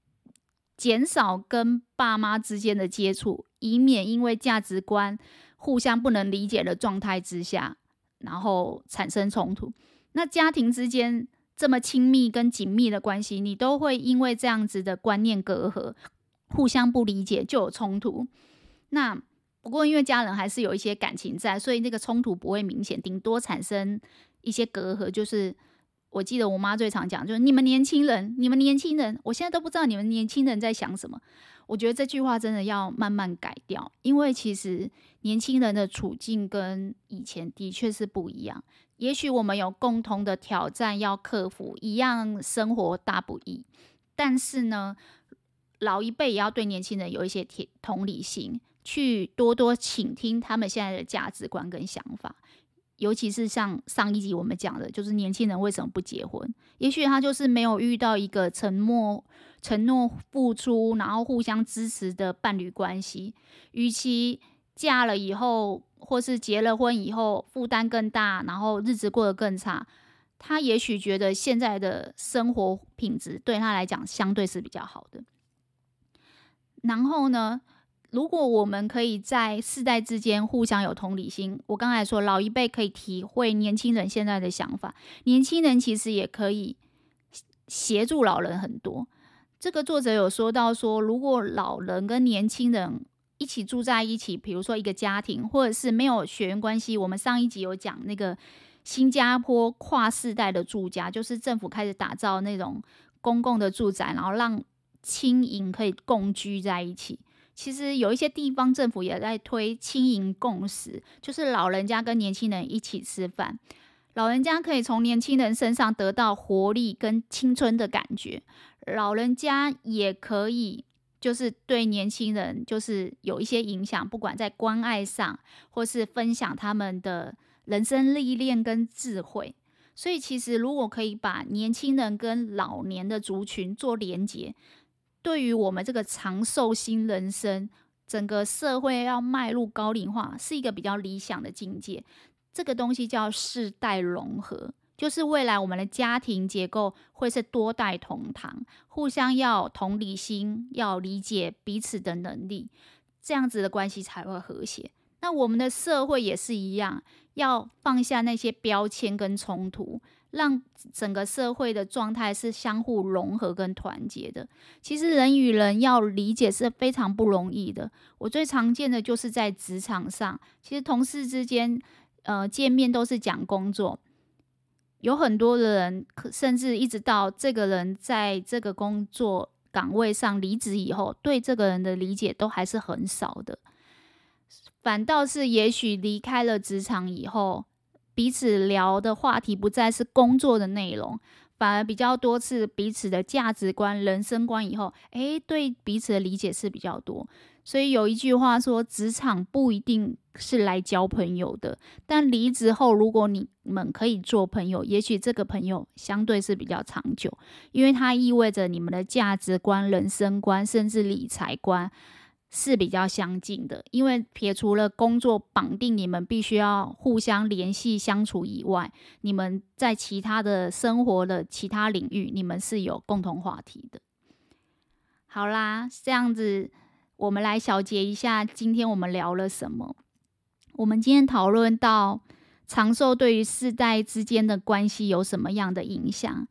减少跟爸妈之间的接触，以免因为价值观互相不能理解的状态之下，然后产生冲突。那家庭之间这么亲密跟紧密的关系，你都会因为这样子的观念隔阂，互相不理解就有冲突。那不过因为家人还是有一些感情在，所以那个冲突不会明显，顶多产生一些隔阂，就是。我记得我妈最常讲，就是你们年轻人，你们年轻人，我现在都不知道你们年轻人在想什么。我觉得这句话真的要慢慢改掉，因为其实年轻人的处境跟以前的确是不一样。也许我们有共同的挑战要克服，一样生活大不易，但是呢，老一辈也要对年轻人有一些同理心，去多多倾听他们现在的价值观跟想法。尤其是像上一集我们讲的，就是年轻人为什么不结婚？也许他就是没有遇到一个承诺、承诺付出，然后互相支持的伴侣关系。与其嫁了以后，或是结了婚以后负担更大，然后日子过得更差，他也许觉得现在的生活品质对他来讲相对是比较好的。然后呢，如果我们可以在世代之间互相有同理心，我刚才说老一辈可以体会年轻人现在的想法，年轻人其实也可以协助老人很多。这个作者有说到说，如果老人跟年轻人一起住在一起，比如说一个家庭，或者是没有血缘关系，我们上一集有讲那个新加坡跨世代的住家，就是政府开始打造那种公共的住宅，然后让亲邻可以共居在一起。其实有一些地方政府也在推青银共识，就是老人家跟年轻人一起吃饭，老人家可以从年轻人身上得到活力跟青春的感觉，老人家也可以就是对年轻人就是有一些影响，不管在关爱上或是分享他们的人生历练跟智慧。所以其实如果可以把年轻人跟老年的族群做连接。对于我们这个长寿新人生，整个社会要迈入高龄化，是一个比较理想的境界。这个东西叫世代融合，就是未来我们的家庭结构会是多代同堂，互相要同理心，要理解彼此的能力，这样子的关系才会和谐。那我们的社会也是一样，要放下那些标签跟冲突，让整个社会的状态是相互融合跟团结的。其实人与人要理解是非常不容易的。我最常见的就是在职场上，其实同事之间，呃，见面都是讲工作，有很多的人，甚至一直到这个人在这个工作岗位上离职以后，对这个人的理解都还是很少的。反倒是，也许离开了职场以后，彼此聊的话题不再是工作的内容，反而比较多是彼此的价值观、人生观。以后，诶，对彼此的理解是比较多。所以有一句话说，职场不一定是来交朋友的，但离职后，如果你们可以做朋友，也许这个朋友相对是比较长久，因为它意味着你们的价值观、人生观，甚至理财观。是比较相近的，因为撇除了工作绑定你们必须要互相联系相处以外，你们在其他的生活的其他领域，你们是有共同话题的。好啦，这样子我们来小结一下，今天我们聊了什么？我们今天讨论到长寿对于世代之间的关系有什么样的影响？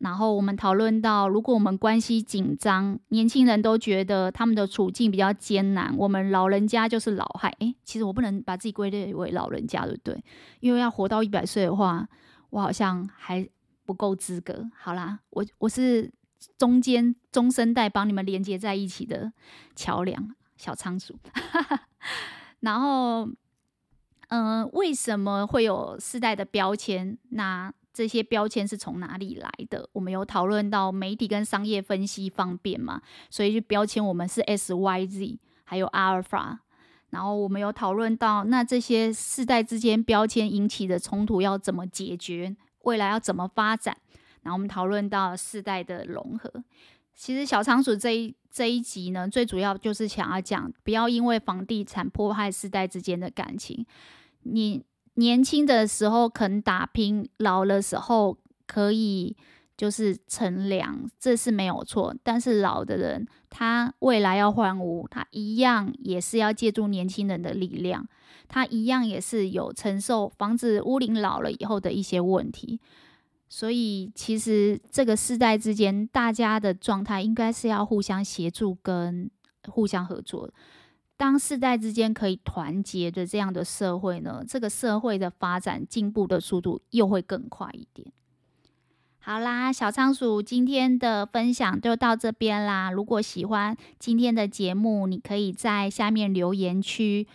然后我们讨论到，如果我们关系紧张，年轻人都觉得他们的处境比较艰难，我们老人家就是老害。诶，其实我不能把自己归类为老人家，对不对？因为要活到一百岁的话，我好像还不够资格。好啦，我我是中间中生代帮你们连接在一起的桥梁，小仓鼠。然后，嗯、呃，为什么会有世代的标签？那这些标签是从哪里来的？我们有讨论到媒体跟商业分析方便嘛，所以就标签我们是 S、Y、Z，还有阿尔法。然后我们有讨论到，那这些世代之间标签引起的冲突要怎么解决？未来要怎么发展？然后我们讨论到世代的融合。其实小仓鼠这一这一集呢，最主要就是想要讲，不要因为房地产破坏世代之间的感情。你。年轻的时候肯打拼，老的时候可以就是乘凉，这是没有错。但是老的人，他未来要换屋，他一样也是要借助年轻人的力量，他一样也是有承受房子屋龄老了以后的一些问题。所以，其实这个世代之间，大家的状态应该是要互相协助跟互相合作。当世代之间可以团结的这样的社会呢，这个社会的发展进步的速度又会更快一点。好啦，小仓鼠今天的分享就到这边啦。如果喜欢今天的节目，你可以在下面留言区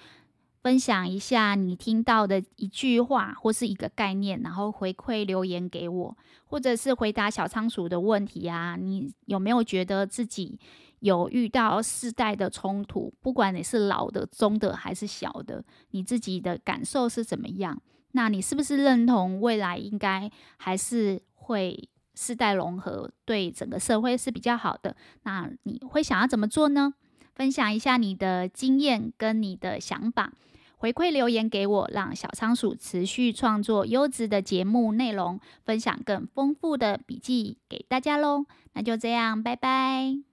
分享一下你听到的一句话或是一个概念，然后回馈留言给我，或者是回答小仓鼠的问题啊。你有没有觉得自己有遇到世代的冲突，不管你是老的、中的还是小的，你自己的感受是怎么样？那你是不是认同未来应该还是会世代融合，对整个社会是比较好的？那你会想要怎么做呢？分享一下你的经验跟你的想法，回馈留言给我，让小仓鼠持续创作优质的节目内容，分享更丰富的笔记给大家喽。那就这样，拜拜。